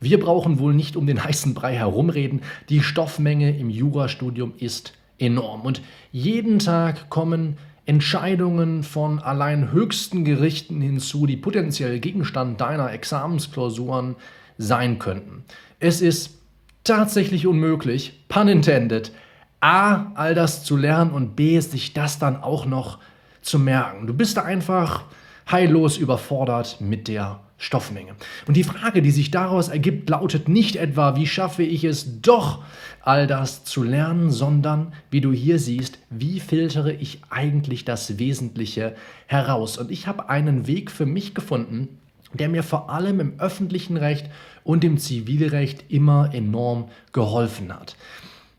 Wir brauchen wohl nicht um den heißen Brei herumreden. Die Stoffmenge im Jurastudium ist enorm. Und jeden Tag kommen Entscheidungen von allein höchsten Gerichten hinzu, die potenziell Gegenstand deiner Examensklausuren sein könnten. Es ist tatsächlich unmöglich, pun intended, A, all das zu lernen und B, sich das dann auch noch zu merken. Du bist da einfach heillos überfordert mit der Stoffmenge. Und die Frage, die sich daraus ergibt, lautet nicht etwa, wie schaffe ich es doch, all das zu lernen, sondern, wie du hier siehst, wie filtere ich eigentlich das Wesentliche heraus. Und ich habe einen Weg für mich gefunden, der mir vor allem im öffentlichen Recht und im Zivilrecht immer enorm geholfen hat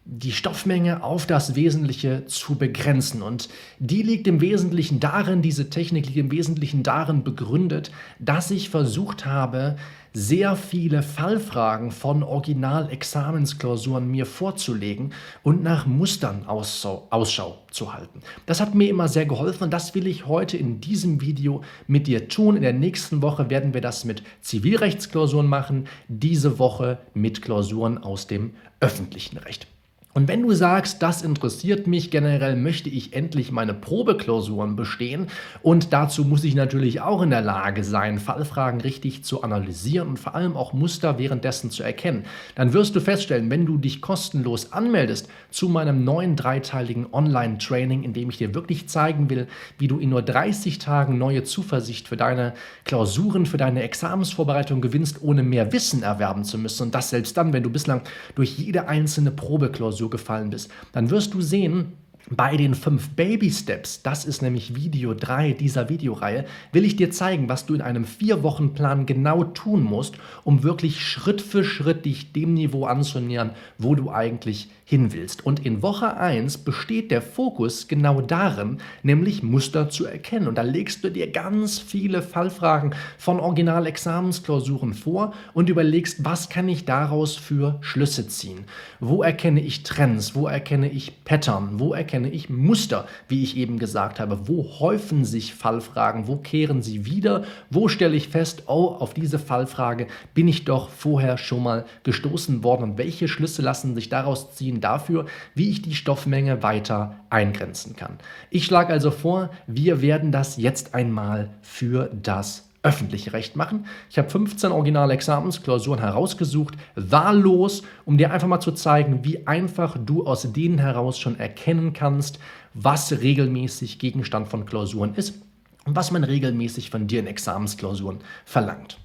die Stoffmenge auf das Wesentliche zu begrenzen. Und die liegt im Wesentlichen darin, diese Technik liegt im Wesentlichen darin begründet, dass ich versucht habe, sehr viele Fallfragen von Original-Examensklausuren mir vorzulegen und nach Mustern Ausschau, zu halten. Das hat mir immer sehr geholfen und das will ich heute in diesem Video mit dir tun. In der nächsten Woche werden wir das mit Zivilrechtsklausuren machen, diese Woche mit Klausuren aus dem öffentlichen Recht. Und wenn du sagst, das interessiert mich, generell möchte ich endlich meine Probeklausuren bestehen und dazu muss ich natürlich auch in der Lage sein, Fallfragen richtig zu analysieren und vor allem auch Muster währenddessen zu erkennen, dann wirst du feststellen, wenn du dich kostenlos anmeldest zu meinem neuen dreiteiligen Online-Training, in dem ich dir wirklich zeigen will, wie du in nur 30 Tagen neue Zuversicht für deine Klausuren, für deine Examensvorbereitung gewinnst, ohne mehr Wissen erwerben zu müssen. Und das selbst dann, wenn du bislang durch jede einzelne Probeklausur so gefallen bist, dann wirst du sehen, bei den fünf Baby Steps, das ist nämlich Video 3 dieser Videoreihe, will ich dir zeigen, was du in einem Vier-Wochen-Plan genau tun musst, um wirklich Schritt für Schritt dich dem Niveau anzunähern, wo du eigentlich hin willst. Und in Woche 1 besteht der Fokus genau darin, nämlich Muster zu erkennen. Und da legst du dir ganz viele Fallfragen von Original-Examensklausuren vor und überlegst, was kann ich daraus für Schlüsse ziehen? Wo erkenne ich Trends? Wo erkenne ich Pattern? Wo erkenne ich Muster, wie ich eben gesagt habe? Wo häufen sich Fallfragen? Wo kehren sie wieder? Wo stelle ich fest, oh, auf diese Fallfrage bin ich doch vorher schon mal gestoßen worden? Und welche Schlüsse lassen sich daraus ziehen? dafür, wie ich die Stoffmenge weiter eingrenzen kann. Ich schlage also vor, wir werden das jetzt einmal für das öffentliche Recht machen. Ich habe 15 originale Examensklausuren herausgesucht, wahllos, um dir einfach mal zu zeigen, wie einfach du aus denen heraus schon erkennen kannst, was regelmäßig Gegenstand von Klausuren ist und was man regelmäßig von dir in Examensklausuren verlangt.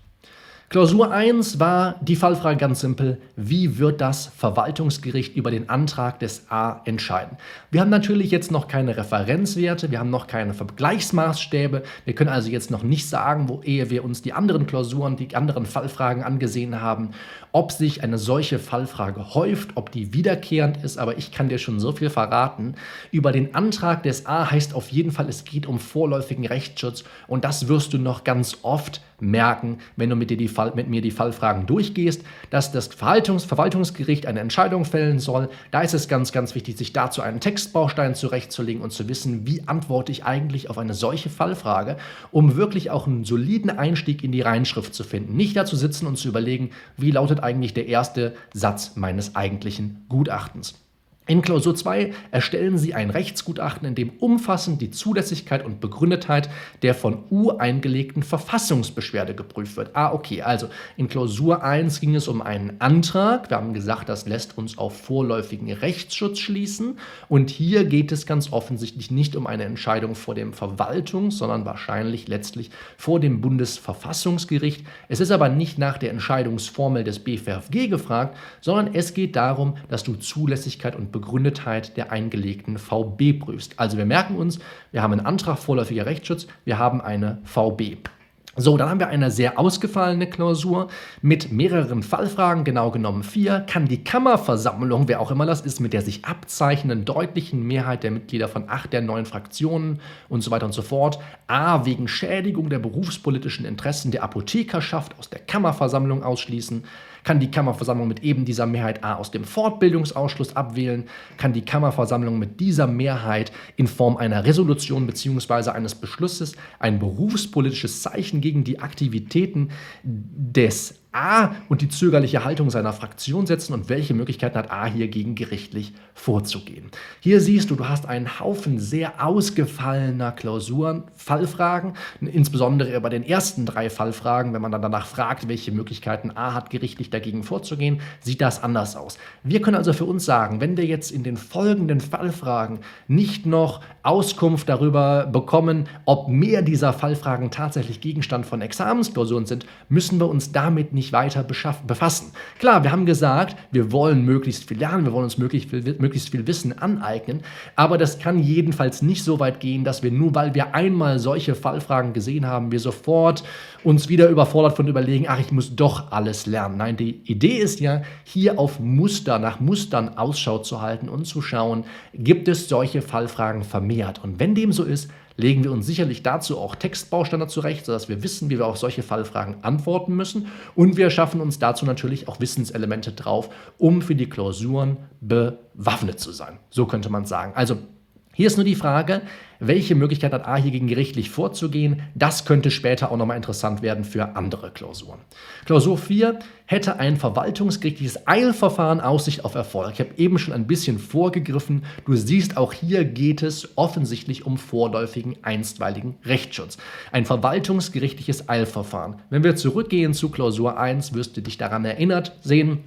Klausur 1 war die Fallfrage ganz simpel, wie wird das Verwaltungsgericht über den Antrag des A entscheiden? Wir haben natürlich jetzt noch keine Referenzwerte, wir haben noch keine Vergleichsmaßstäbe, wir können also jetzt noch nicht sagen, wo ehe wir uns die anderen Klausuren, die anderen Fallfragen angesehen haben, ob sich eine solche Fallfrage häuft, ob die wiederkehrend ist, aber ich kann dir schon so viel verraten. Über den Antrag des A heißt auf jeden Fall, es geht um vorläufigen Rechtsschutz und das wirst du noch ganz oft merken, wenn du mit, dir die Fall, mit mir die Fallfragen durchgehst, dass das Verwaltungs Verwaltungsgericht eine Entscheidung fällen soll. Da ist es ganz, ganz wichtig, sich dazu einen Textbaustein zurechtzulegen und zu wissen, wie antworte ich eigentlich auf eine solche Fallfrage, um wirklich auch einen soliden Einstieg in die Reinschrift zu finden. Nicht dazu sitzen und zu überlegen, wie lautet eigentlich der erste Satz meines eigentlichen Gutachtens. In Klausur 2 erstellen Sie ein Rechtsgutachten, in dem umfassend die Zulässigkeit und Begründetheit der von U eingelegten Verfassungsbeschwerde geprüft wird. Ah, okay, also in Klausur 1 ging es um einen Antrag. Wir haben gesagt, das lässt uns auf vorläufigen Rechtsschutz schließen. Und hier geht es ganz offensichtlich nicht um eine Entscheidung vor dem Verwaltungs-, sondern wahrscheinlich letztlich vor dem Bundesverfassungsgericht. Es ist aber nicht nach der Entscheidungsformel des BVFG gefragt, sondern es geht darum, dass du Zulässigkeit und Begründetheit der eingelegten VB prüfst. Also wir merken uns, wir haben einen Antrag vorläufiger Rechtsschutz, wir haben eine VB. So, dann haben wir eine sehr ausgefallene Klausur mit mehreren Fallfragen, genau genommen vier. Kann die Kammerversammlung, wer auch immer das ist, mit der sich abzeichnenden deutlichen Mehrheit der Mitglieder von acht der neun Fraktionen und so weiter und so fort, a. wegen Schädigung der berufspolitischen Interessen der Apothekerschaft aus der Kammerversammlung ausschließen, kann die Kammerversammlung mit eben dieser Mehrheit A aus dem Fortbildungsausschuss abwählen, kann die Kammerversammlung mit dieser Mehrheit in Form einer Resolution bzw. eines Beschlusses ein berufspolitisches Zeichen gegen die Aktivitäten des A und die zögerliche Haltung seiner Fraktion setzen und welche Möglichkeiten hat A hier gegen gerichtlich vorzugehen. Hier siehst du, du hast einen Haufen sehr ausgefallener Klausuren, Fallfragen, insbesondere bei den ersten drei Fallfragen, wenn man dann danach fragt, welche Möglichkeiten A hat, gerichtlich dagegen vorzugehen, sieht das anders aus. Wir können also für uns sagen, wenn wir jetzt in den folgenden Fallfragen nicht noch Auskunft darüber bekommen, ob mehr dieser Fallfragen tatsächlich Gegenstand von Examensklausuren sind, müssen wir uns damit nicht weiter befassen. Klar, wir haben gesagt, wir wollen möglichst viel lernen, wir wollen uns möglichst viel, möglichst viel Wissen aneignen, aber das kann jedenfalls nicht so weit gehen, dass wir nur, weil wir einmal solche Fallfragen gesehen haben, wir sofort uns wieder überfordert von überlegen, ach, ich muss doch alles lernen. Nein, die Idee ist ja, hier auf Muster, nach Mustern Ausschau zu halten und zu schauen, gibt es solche Fallfragen vermehrt. Und wenn dem so ist, legen wir uns sicherlich dazu auch Textbausteine zurecht, sodass wir wissen, wie wir auf solche Fallfragen antworten müssen. Und wir schaffen uns dazu natürlich auch Wissenselemente drauf, um für die Klausuren bewaffnet zu sein. So könnte man sagen. Also hier ist nur die Frage, welche Möglichkeit hat A hier gegen gerichtlich vorzugehen? Das könnte später auch nochmal interessant werden für andere Klausuren. Klausur 4 hätte ein verwaltungsgerichtliches Eilverfahren Aussicht auf Erfolg. Ich habe eben schon ein bisschen vorgegriffen. Du siehst, auch hier geht es offensichtlich um vorläufigen einstweiligen Rechtsschutz. Ein verwaltungsgerichtliches Eilverfahren. Wenn wir zurückgehen zu Klausur 1, wirst du dich daran erinnert sehen.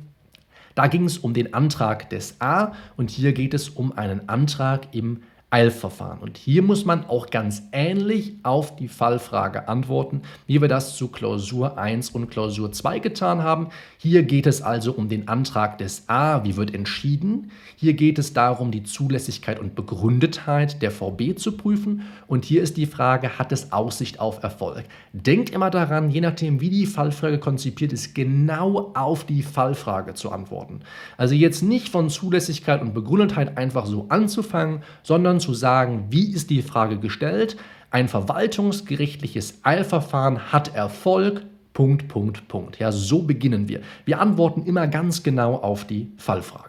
Da ging es um den Antrag des A und hier geht es um einen Antrag im Eilverfahren. Und hier muss man auch ganz ähnlich auf die Fallfrage antworten, wie wir das zu Klausur 1 und Klausur 2 getan haben. Hier geht es also um den Antrag des A, wie wird entschieden. Hier geht es darum, die Zulässigkeit und Begründetheit der VB zu prüfen. Und hier ist die Frage, hat es Aussicht auf Erfolg? Denkt immer daran, je nachdem, wie die Fallfrage konzipiert ist, genau auf die Fallfrage zu antworten. Also jetzt nicht von Zulässigkeit und Begründetheit einfach so anzufangen, sondern zu sagen, wie ist die Frage gestellt? Ein verwaltungsgerichtliches Eilverfahren hat Erfolg. Punkt, Punkt, Punkt. Ja, so beginnen wir. Wir antworten immer ganz genau auf die Fallfrage.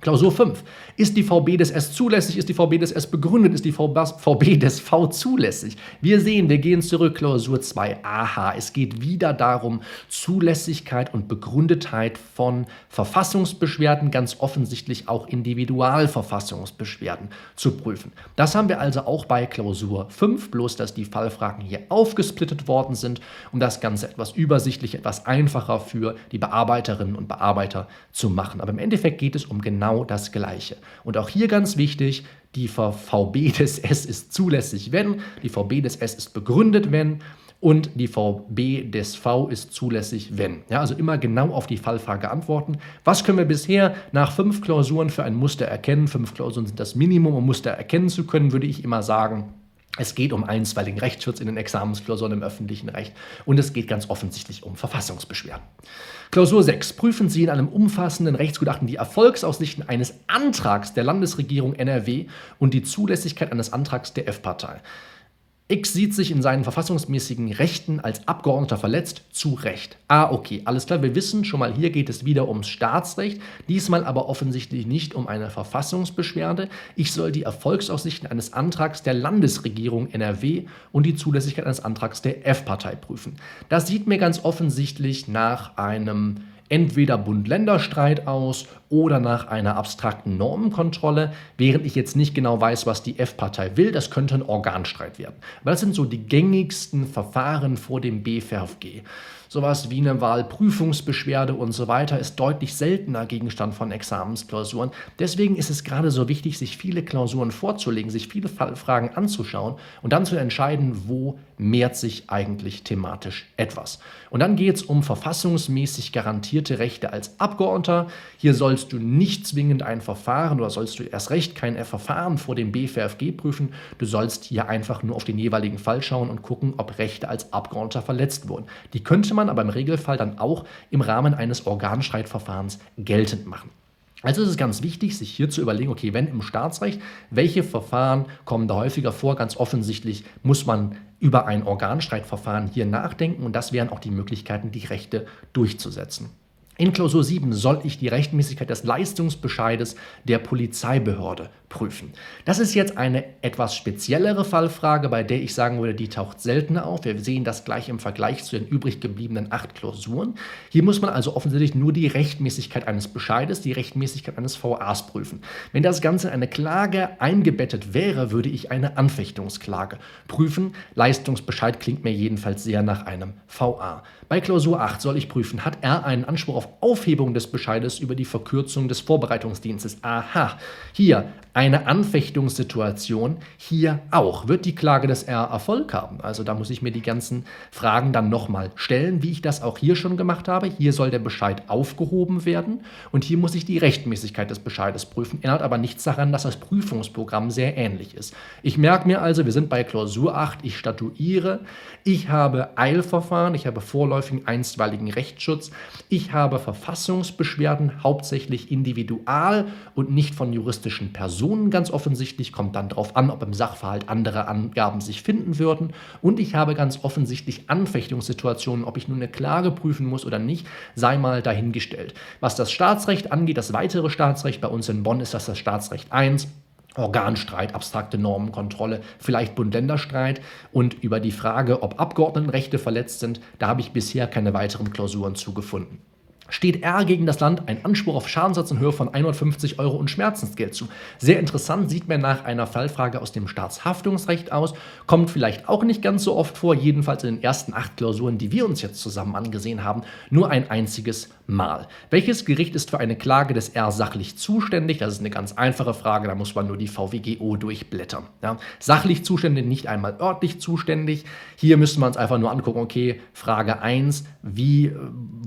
Klausur 5. Ist die VB des S zulässig? Ist die VB des S begründet? Ist die VB des V zulässig? Wir sehen, wir gehen zurück. Klausur 2. Aha, es geht wieder darum, Zulässigkeit und Begründetheit von Verfassungsbeschwerden, ganz offensichtlich auch Individualverfassungsbeschwerden zu prüfen. Das haben wir also auch bei Klausur 5, bloß dass die Fallfragen hier aufgesplittet worden sind, um das Ganze etwas übersichtlich, etwas einfacher für die Bearbeiterinnen und Bearbeiter zu machen. Aber im Endeffekt geht es um genau genau das Gleiche. Und auch hier ganz wichtig, die VB des S ist zulässig, wenn, die VB des S ist begründet, wenn und die VB des V ist zulässig, wenn. Ja, also immer genau auf die Fallfrage antworten. Was können wir bisher nach fünf Klausuren für ein Muster erkennen? Fünf Klausuren sind das Minimum, um Muster erkennen zu können, würde ich immer sagen. Es geht um einstweiligen Rechtsschutz in den Examensklausuren im öffentlichen Recht und es geht ganz offensichtlich um Verfassungsbeschwerden. Klausur 6. Prüfen Sie in einem umfassenden Rechtsgutachten die Erfolgsaussichten eines Antrags der Landesregierung NRW und die Zulässigkeit eines Antrags der F-Partei. X sieht sich in seinen verfassungsmäßigen Rechten als Abgeordneter verletzt, zu Recht. Ah, okay, alles klar, wir wissen schon mal, hier geht es wieder ums Staatsrecht, diesmal aber offensichtlich nicht um eine Verfassungsbeschwerde. Ich soll die Erfolgsaussichten eines Antrags der Landesregierung NRW und die Zulässigkeit eines Antrags der F-Partei prüfen. Das sieht mir ganz offensichtlich nach einem entweder Bund-Länder-Streit aus oder nach einer abstrakten Normenkontrolle, während ich jetzt nicht genau weiß, was die F-Partei will. Das könnte ein Organstreit werden. Aber das sind so die gängigsten Verfahren vor dem BFRFG. Sowas wie eine Wahlprüfungsbeschwerde und so weiter ist deutlich seltener Gegenstand von Examensklausuren. Deswegen ist es gerade so wichtig, sich viele Klausuren vorzulegen, sich viele Fragen anzuschauen und dann zu entscheiden, wo mehrt sich eigentlich thematisch etwas. Und dann geht es um verfassungsmäßig garantierte Rechte als Abgeordneter. Hier sollst du nicht zwingend ein Verfahren oder sollst du erst recht kein Verfahren vor dem BFRFG prüfen. Du sollst hier einfach nur auf den jeweiligen Fall schauen und gucken, ob Rechte als Abgeordneter verletzt wurden. Die könnte man aber im Regelfall dann auch im Rahmen eines Organstreitverfahrens geltend machen. Also ist es ganz wichtig, sich hier zu überlegen, okay, wenn im Staatsrecht, welche Verfahren kommen da häufiger vor? Ganz offensichtlich muss man über ein Organstreitverfahren hier nachdenken und das wären auch die Möglichkeiten, die Rechte durchzusetzen. In Klausur 7 soll ich die Rechtmäßigkeit des Leistungsbescheides der Polizeibehörde prüfen. Das ist jetzt eine etwas speziellere Fallfrage, bei der ich sagen würde, die taucht seltener auf. Wir sehen das gleich im Vergleich zu den übrig gebliebenen acht Klausuren. Hier muss man also offensichtlich nur die Rechtmäßigkeit eines Bescheides, die Rechtmäßigkeit eines VAs prüfen. Wenn das Ganze in eine Klage eingebettet wäre, würde ich eine Anfechtungsklage prüfen. Leistungsbescheid klingt mir jedenfalls sehr nach einem VA. Bei Klausur 8 soll ich prüfen, hat er einen Anspruch auf Aufhebung des Bescheides über die Verkürzung des Vorbereitungsdienstes? Aha, hier eine Anfechtungssituation hier auch. Wird die Klage des R Erfolg haben? Also da muss ich mir die ganzen Fragen dann nochmal stellen, wie ich das auch hier schon gemacht habe. Hier soll der Bescheid aufgehoben werden und hier muss ich die Rechtmäßigkeit des Bescheides prüfen. Ändert aber nichts daran, dass das Prüfungsprogramm sehr ähnlich ist. Ich merke mir also, wir sind bei Klausur 8, ich statuiere, ich habe Eilverfahren, ich habe vorläufigen einstweiligen Rechtsschutz, ich habe Verfassungsbeschwerden, hauptsächlich individual und nicht von juristischen Personen. Personen ganz offensichtlich, kommt dann darauf an, ob im Sachverhalt andere Angaben sich finden würden. Und ich habe ganz offensichtlich Anfechtungssituationen, ob ich nun eine Klage prüfen muss oder nicht, sei mal dahingestellt. Was das Staatsrecht angeht, das weitere Staatsrecht, bei uns in Bonn ist das das Staatsrecht 1. Organstreit, abstrakte Normenkontrolle, vielleicht Bund-Länder-Streit und über die Frage, ob Abgeordnetenrechte verletzt sind, da habe ich bisher keine weiteren Klausuren zugefunden steht R gegen das Land ein Anspruch auf Schadensersatz in Höhe von 150 Euro und Schmerzensgeld zu. Sehr interessant, sieht mir nach einer Fallfrage aus dem Staatshaftungsrecht aus, kommt vielleicht auch nicht ganz so oft vor, jedenfalls in den ersten acht Klausuren, die wir uns jetzt zusammen angesehen haben, nur ein einziges Mal. Welches Gericht ist für eine Klage des R sachlich zuständig? Das ist eine ganz einfache Frage, da muss man nur die VWGO durchblättern. Ja. Sachlich zuständig, nicht einmal örtlich zuständig. Hier müsste man uns einfach nur angucken, okay, Frage 1, wie,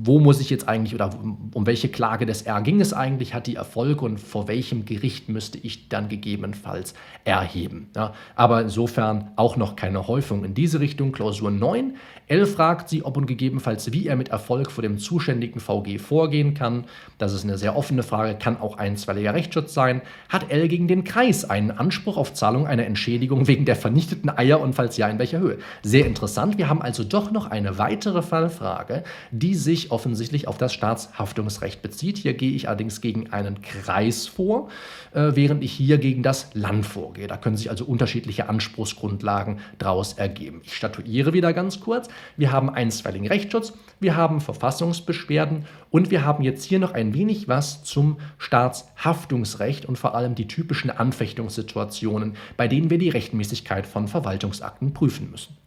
wo muss ich jetzt eigentlich oder um welche Klage des R ging es eigentlich, hat die Erfolg und vor welchem Gericht müsste ich dann gegebenenfalls erheben. Ja, aber insofern auch noch keine Häufung in diese Richtung. Klausur 9. L fragt sie, ob und gegebenenfalls wie er mit Erfolg vor dem zuständigen VG vorgehen kann. Das ist eine sehr offene Frage, kann auch einstweiliger Rechtsschutz sein. Hat L gegen den Kreis einen Anspruch auf Zahlung einer Entschädigung wegen der vernichteten Eier und falls ja, in welcher Höhe? Sehr interessant. Wir haben also doch noch eine weitere Fallfrage, die sich offensichtlich auf das Staatshaftungsrecht bezieht. Hier gehe ich allerdings gegen einen Kreis vor, äh, während ich hier gegen das Land vorgehe. Da können sich also unterschiedliche Anspruchsgrundlagen daraus ergeben. Ich statuiere wieder ganz kurz. Wir haben einstweiligen Rechtsschutz, wir haben Verfassungsbeschwerden und wir haben jetzt hier noch ein wenig was zum Staatshaftungsrecht und vor allem die typischen Anfechtungssituationen, bei denen wir die Rechtmäßigkeit von Verwaltungsakten prüfen müssen.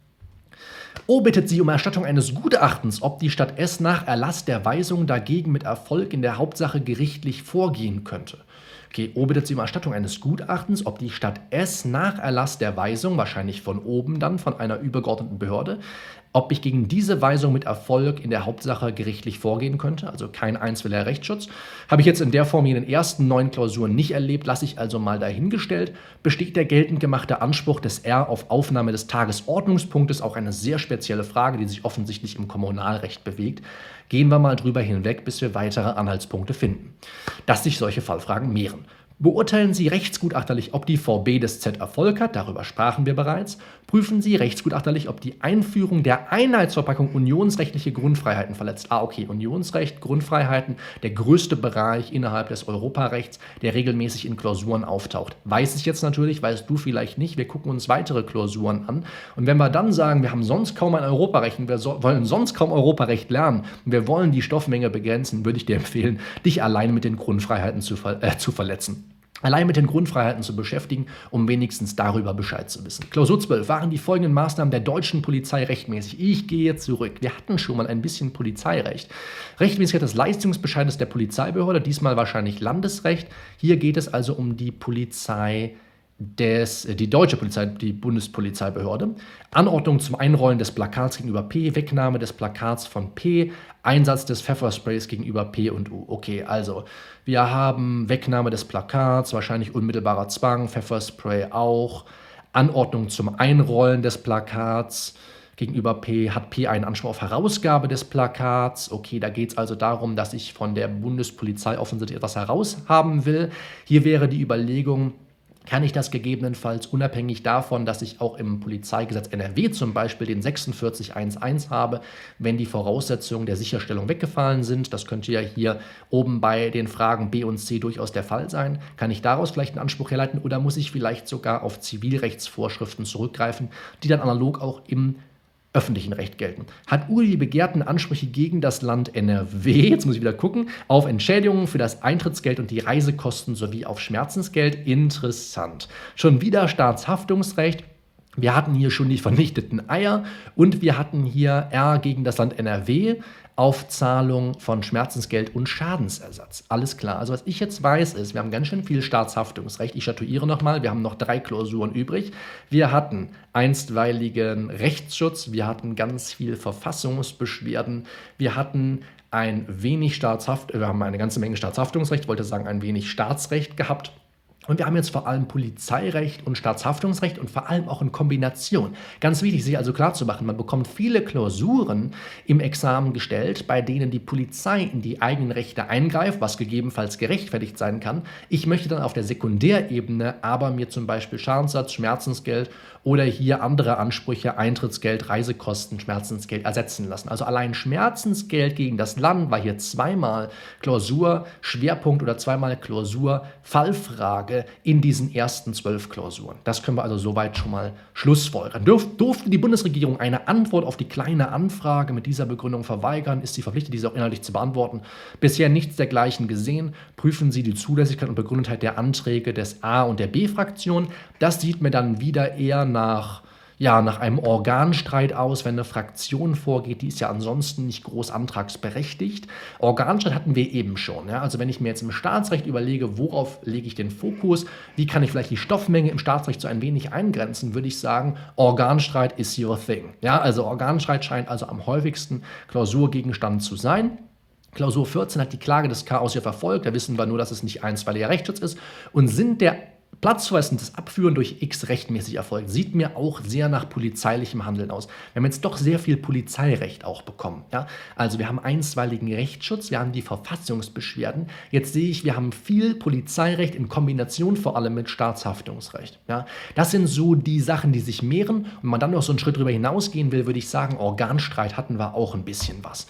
O bittet sie um Erstattung eines Gutachtens, ob die Stadt S nach Erlass der Weisung dagegen mit Erfolg in der Hauptsache gerichtlich vorgehen könnte. Okay, O bittet sie um Erstattung eines Gutachtens, ob die Stadt S nach Erlass der Weisung, wahrscheinlich von oben dann, von einer übergeordneten Behörde, ob ich gegen diese Weisung mit Erfolg in der Hauptsache gerichtlich vorgehen könnte, also kein einzelner Rechtsschutz. Habe ich jetzt in der Form in den ersten neun Klausuren nicht erlebt, lasse ich also mal dahingestellt. Besteht der geltend gemachte Anspruch des R auf Aufnahme des Tagesordnungspunktes, auch eine sehr spezielle Frage, die sich offensichtlich im Kommunalrecht bewegt. Gehen wir mal drüber hinweg, bis wir weitere Anhaltspunkte finden. Dass sich solche Fallfragen mehren. Beurteilen Sie rechtsgutachterlich, ob die VB des Z Erfolg hat, darüber sprachen wir bereits. Prüfen Sie rechtsgutachterlich, ob die Einführung der Einheitsverpackung unionsrechtliche Grundfreiheiten verletzt. Ah, okay, Unionsrecht, Grundfreiheiten, der größte Bereich innerhalb des Europarechts, der regelmäßig in Klausuren auftaucht. Weiß ich jetzt natürlich, weißt du vielleicht nicht. Wir gucken uns weitere Klausuren an. Und wenn wir dann sagen, wir haben sonst kaum ein Europarecht und wir so, wollen sonst kaum Europarecht lernen und wir wollen die Stoffmenge begrenzen, würde ich dir empfehlen, dich alleine mit den Grundfreiheiten zu, ver äh, zu verletzen allein mit den Grundfreiheiten zu beschäftigen, um wenigstens darüber Bescheid zu wissen. Klausur 12 waren die folgenden Maßnahmen der deutschen Polizei rechtmäßig. Ich gehe zurück. Wir hatten schon mal ein bisschen Polizeirecht. Rechtmäßigkeit des Leistungsbescheides der Polizeibehörde, diesmal wahrscheinlich Landesrecht. Hier geht es also um die Polizei des, die deutsche Polizei, die Bundespolizeibehörde, Anordnung zum Einrollen des Plakats gegenüber P, Wegnahme des Plakats von P, Einsatz des Pfeffersprays gegenüber P und U. Okay, also wir haben Wegnahme des Plakats, wahrscheinlich unmittelbarer Zwang, Pfefferspray auch, Anordnung zum Einrollen des Plakats, gegenüber P hat P einen Anspruch auf Herausgabe des Plakats. Okay, da geht es also darum, dass ich von der Bundespolizei offensichtlich etwas heraushaben will. Hier wäre die Überlegung, kann ich das gegebenenfalls unabhängig davon, dass ich auch im Polizeigesetz NRW zum Beispiel den 4611 habe, wenn die Voraussetzungen der Sicherstellung weggefallen sind, das könnte ja hier oben bei den Fragen B und C durchaus der Fall sein, kann ich daraus vielleicht einen Anspruch herleiten oder muss ich vielleicht sogar auf Zivilrechtsvorschriften zurückgreifen, die dann analog auch im öffentlichen Recht gelten. Hat Uli die begehrten Ansprüche gegen das Land NRW, jetzt muss ich wieder gucken, auf Entschädigungen für das Eintrittsgeld und die Reisekosten sowie auf Schmerzensgeld? Interessant. Schon wieder Staatshaftungsrecht. Wir hatten hier schon die vernichteten Eier und wir hatten hier R gegen das Land NRW. Aufzahlung von Schmerzensgeld und Schadensersatz. Alles klar. Also was ich jetzt weiß ist, wir haben ganz schön viel Staatshaftungsrecht. Ich statuiere nochmal, wir haben noch drei Klausuren übrig. Wir hatten einstweiligen Rechtsschutz, wir hatten ganz viel Verfassungsbeschwerden, wir hatten ein wenig Staatshaft, wir haben eine ganze Menge Staatshaftungsrecht, wollte sagen ein wenig Staatsrecht gehabt. Und wir haben jetzt vor allem Polizeirecht und Staatshaftungsrecht und vor allem auch in Kombination. Ganz wichtig, sich also klarzumachen, man bekommt viele Klausuren im Examen gestellt, bei denen die Polizei in die eigenen Rechte eingreift, was gegebenenfalls gerechtfertigt sein kann. Ich möchte dann auf der Sekundärebene aber mir zum Beispiel Schadensersatz, Schmerzensgeld oder hier andere Ansprüche, Eintrittsgeld, Reisekosten, Schmerzensgeld ersetzen lassen. Also allein Schmerzensgeld gegen das Land war hier zweimal Klausur, Schwerpunkt oder zweimal Klausur, Fallfrage in diesen ersten zwölf Klausuren. Das können wir also soweit schon mal schlussfolgern. Durf, durfte die Bundesregierung eine Antwort auf die kleine Anfrage mit dieser Begründung verweigern, ist sie verpflichtet, diese auch inhaltlich zu beantworten. Bisher nichts dergleichen gesehen. Prüfen Sie die Zulässigkeit und Begründetheit der Anträge des A- und der B-Fraktion. Das sieht mir dann wieder eher nach, ja, nach einem Organstreit aus, wenn eine Fraktion vorgeht, die ist ja ansonsten nicht groß antragsberechtigt. Organstreit hatten wir eben schon. Ja? Also wenn ich mir jetzt im Staatsrecht überlege, worauf lege ich den Fokus, wie kann ich vielleicht die Stoffmenge im Staatsrecht so ein wenig eingrenzen, würde ich sagen, Organstreit is your thing. Ja? Also Organstreit scheint also am häufigsten Klausurgegenstand zu sein. Klausur 14 hat die Klage des Chaos ja verfolgt. Da wissen wir nur, dass es nicht einstweiliger Rechtsschutz ist. Und sind der Platzverweis und das Abführen durch X rechtmäßig erfolgt, sieht mir auch sehr nach polizeilichem Handeln aus. Wir haben jetzt doch sehr viel Polizeirecht auch bekommen. Ja? Also wir haben einstweiligen Rechtsschutz, wir haben die Verfassungsbeschwerden. Jetzt sehe ich, wir haben viel Polizeirecht in Kombination vor allem mit Staatshaftungsrecht. Ja? Das sind so die Sachen, die sich mehren. Und wenn man dann noch so einen Schritt darüber hinausgehen will, würde ich sagen, Organstreit hatten wir auch ein bisschen was.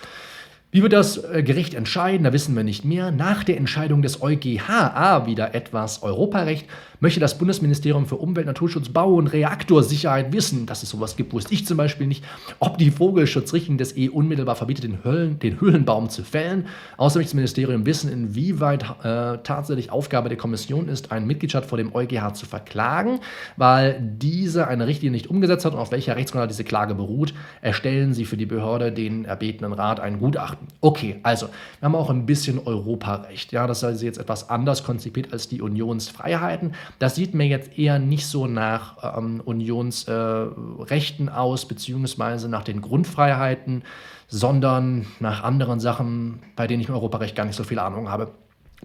Wie wird das äh, Gericht entscheiden? Da wissen wir nicht mehr. Nach der Entscheidung des EuGH, wieder etwas Europarecht, möchte das Bundesministerium für Umwelt, Naturschutz, Bau und Reaktorsicherheit wissen, dass es sowas gibt, wusste ich zum Beispiel nicht, ob die Vogelschutzrichtlinie des EU unmittelbar verbietet, den, Höllen, den Höhlenbaum zu fällen. Außerdem möchte das Ministerium wissen, inwieweit äh, tatsächlich Aufgabe der Kommission ist, einen Mitgliedstaat vor dem EuGH zu verklagen, weil diese eine Richtlinie nicht umgesetzt hat und auf welcher Rechtsgrundlage diese Klage beruht, erstellen sie für die Behörde den erbetenen Rat ein Gutachten. Okay, also wir haben auch ein bisschen Europarecht. Ja, das ist jetzt etwas anders konzipiert als die Unionsfreiheiten. Das sieht mir jetzt eher nicht so nach ähm, Unionsrechten äh, aus, beziehungsweise nach den Grundfreiheiten, sondern nach anderen Sachen, bei denen ich im Europarecht gar nicht so viel Ahnung habe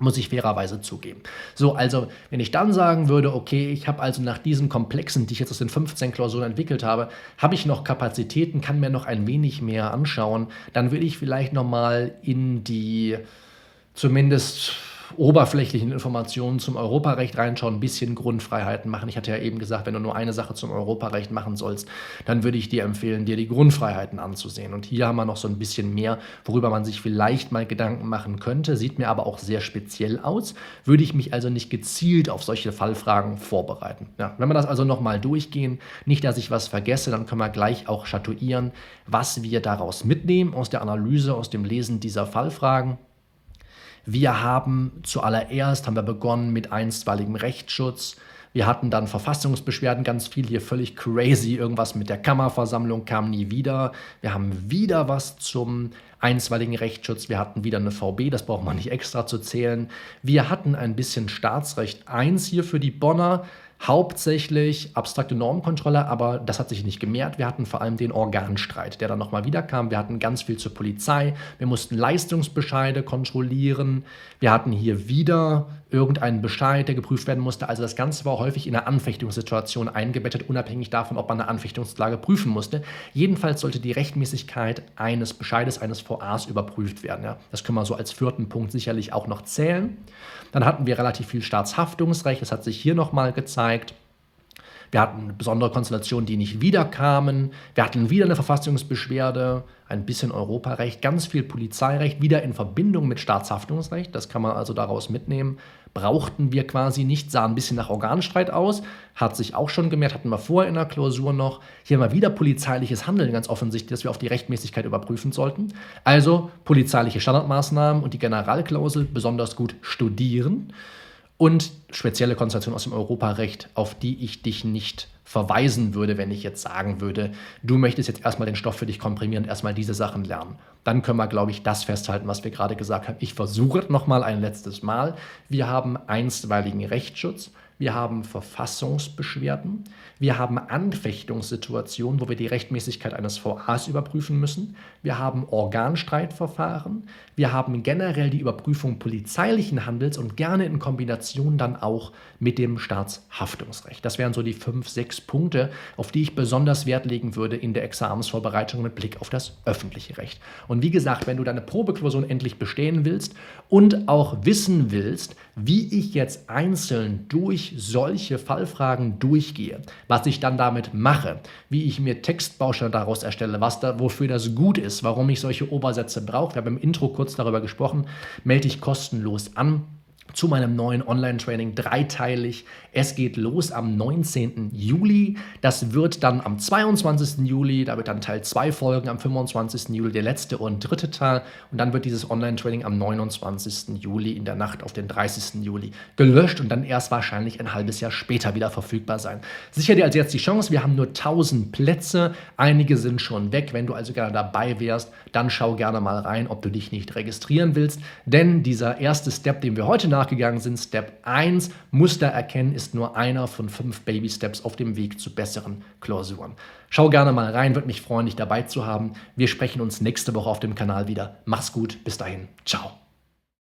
muss ich fairerweise zugeben. So, also wenn ich dann sagen würde, okay, ich habe also nach diesen Komplexen, die ich jetzt aus den 15 Klausuren entwickelt habe, habe ich noch Kapazitäten, kann mir noch ein wenig mehr anschauen, dann würde ich vielleicht nochmal in die zumindest oberflächlichen Informationen zum Europarecht reinschauen, ein bisschen Grundfreiheiten machen. Ich hatte ja eben gesagt, wenn du nur eine Sache zum Europarecht machen sollst, dann würde ich dir empfehlen, dir die Grundfreiheiten anzusehen. Und hier haben wir noch so ein bisschen mehr, worüber man sich vielleicht mal Gedanken machen könnte, sieht mir aber auch sehr speziell aus, würde ich mich also nicht gezielt auf solche Fallfragen vorbereiten. Ja, wenn wir das also nochmal durchgehen, nicht, dass ich was vergesse, dann können wir gleich auch statuieren, was wir daraus mitnehmen aus der Analyse, aus dem Lesen dieser Fallfragen. Wir haben zuallererst haben wir begonnen mit einstweiligem Rechtsschutz. Wir hatten dann Verfassungsbeschwerden, ganz viel hier völlig crazy. Irgendwas mit der Kammerversammlung kam nie wieder. Wir haben wieder was zum einstweiligen Rechtsschutz. Wir hatten wieder eine VB, das braucht man nicht extra zu zählen. Wir hatten ein bisschen Staatsrecht 1 hier für die Bonner hauptsächlich abstrakte Normkontrolle, aber das hat sich nicht gemehrt. Wir hatten vor allem den Organstreit, der dann nochmal wiederkam. Wir hatten ganz viel zur Polizei. Wir mussten Leistungsbescheide kontrollieren. Wir hatten hier wieder irgendeinen Bescheid, der geprüft werden musste. Also das Ganze war häufig in einer Anfechtungssituation eingebettet, unabhängig davon, ob man eine Anfechtungslage prüfen musste. Jedenfalls sollte die Rechtmäßigkeit eines Bescheides, eines VAs überprüft werden. Ja. Das können wir so als vierten Punkt sicherlich auch noch zählen. Dann hatten wir relativ viel Staatshaftungsrecht. Das hat sich hier nochmal gezeigt. Wir hatten besondere Konstellationen, die nicht wiederkamen. Wir hatten wieder eine Verfassungsbeschwerde, ein bisschen Europarecht, ganz viel Polizeirecht, wieder in Verbindung mit Staatshaftungsrecht. Das kann man also daraus mitnehmen. Brauchten wir quasi nicht, sah ein bisschen nach Organstreit aus, hat sich auch schon gemerkt, hatten wir vorher in der Klausur noch. Hier mal wieder polizeiliches Handeln, ganz offensichtlich, dass wir auf die Rechtmäßigkeit überprüfen sollten. Also polizeiliche Standardmaßnahmen und die Generalklausel besonders gut studieren und spezielle Konstellationen aus dem Europarecht, auf die ich dich nicht verweisen würde, wenn ich jetzt sagen würde, du möchtest jetzt erstmal den Stoff für dich komprimieren erstmal diese Sachen lernen. Dann können wir, glaube ich, das festhalten, was wir gerade gesagt haben. Ich versuche nochmal ein letztes Mal. Wir haben einstweiligen Rechtsschutz. Wir haben Verfassungsbeschwerden. Wir haben Anfechtungssituationen, wo wir die Rechtmäßigkeit eines VAs überprüfen müssen. Wir haben Organstreitverfahren. Wir haben generell die Überprüfung polizeilichen Handels und gerne in Kombination dann auch mit dem Staatshaftungsrecht. Das wären so die fünf, sechs Punkte, auf die ich besonders Wert legen würde in der Examensvorbereitung mit Blick auf das öffentliche Recht. Und wie gesagt, wenn du deine Probeklausuren endlich bestehen willst und auch wissen willst, wie ich jetzt einzeln durch solche Fallfragen durchgehe, was ich dann damit mache, wie ich mir Textbausteine daraus erstelle, was da, wofür das gut ist, warum ich solche Obersätze brauche. Wir haben im Intro kurz darüber gesprochen, melde dich kostenlos an zu meinem neuen Online-Training dreiteilig. Es geht los am 19. Juli. Das wird dann am 22. Juli, da wird dann Teil 2 folgen, am 25. Juli der letzte und dritte Teil. Und dann wird dieses Online-Training am 29. Juli in der Nacht auf den 30. Juli gelöscht und dann erst wahrscheinlich ein halbes Jahr später wieder verfügbar sein. Sicher dir also jetzt die Chance, wir haben nur 1000 Plätze. Einige sind schon weg. Wenn du also gerne dabei wärst, dann schau gerne mal rein, ob du dich nicht registrieren willst. Denn dieser erste Step, den wir heute nach nachgegangen sind. Step 1, Muster erkennen, ist nur einer von fünf Baby-Steps auf dem Weg zu besseren Klausuren. Schau gerne mal rein, würde mich freuen, dich dabei zu haben. Wir sprechen uns nächste Woche auf dem Kanal wieder. Mach's gut, bis dahin, ciao.